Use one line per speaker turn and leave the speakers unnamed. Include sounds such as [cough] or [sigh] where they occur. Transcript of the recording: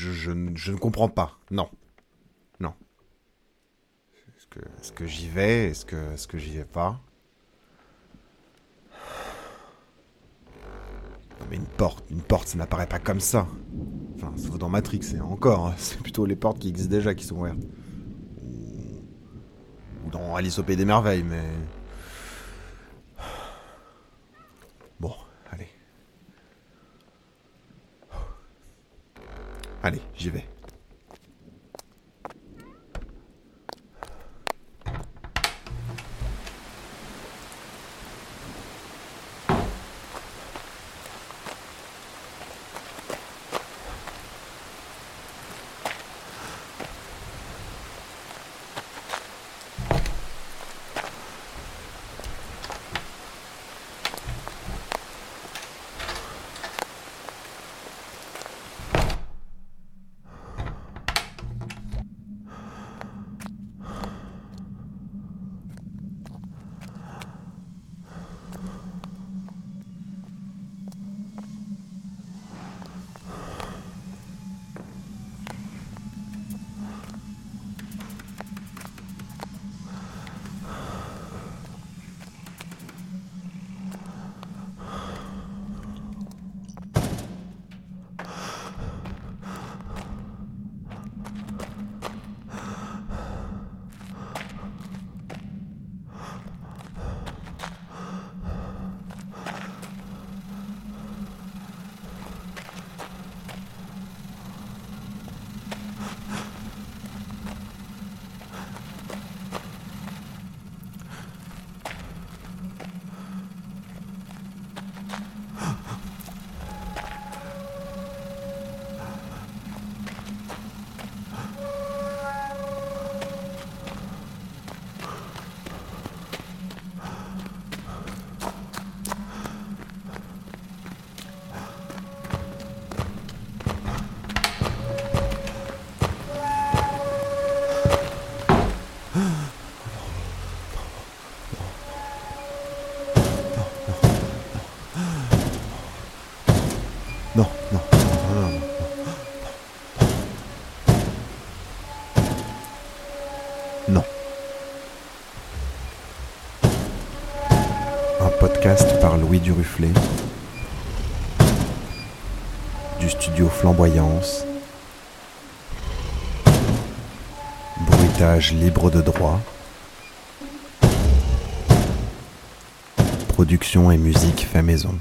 je, je, ne- comprends pas. Non. Non. Est-ce que, j'y vais? Est-ce que, est-ce que j'y vais pas? Non mais une porte, une porte, ça n'apparaît pas comme ça. Enfin, sauf dans Matrix, et encore, hein, [laughs] c'est plutôt les portes qui existent déjà qui sont ouvertes. Ou, ou dans Alice au Pays des Merveilles, mais... Bon, allez. Allez, j'y vais. Podcast par Louis Duruflet. Du studio Flamboyance. Bruitage libre de droit. Production et musique fait maison.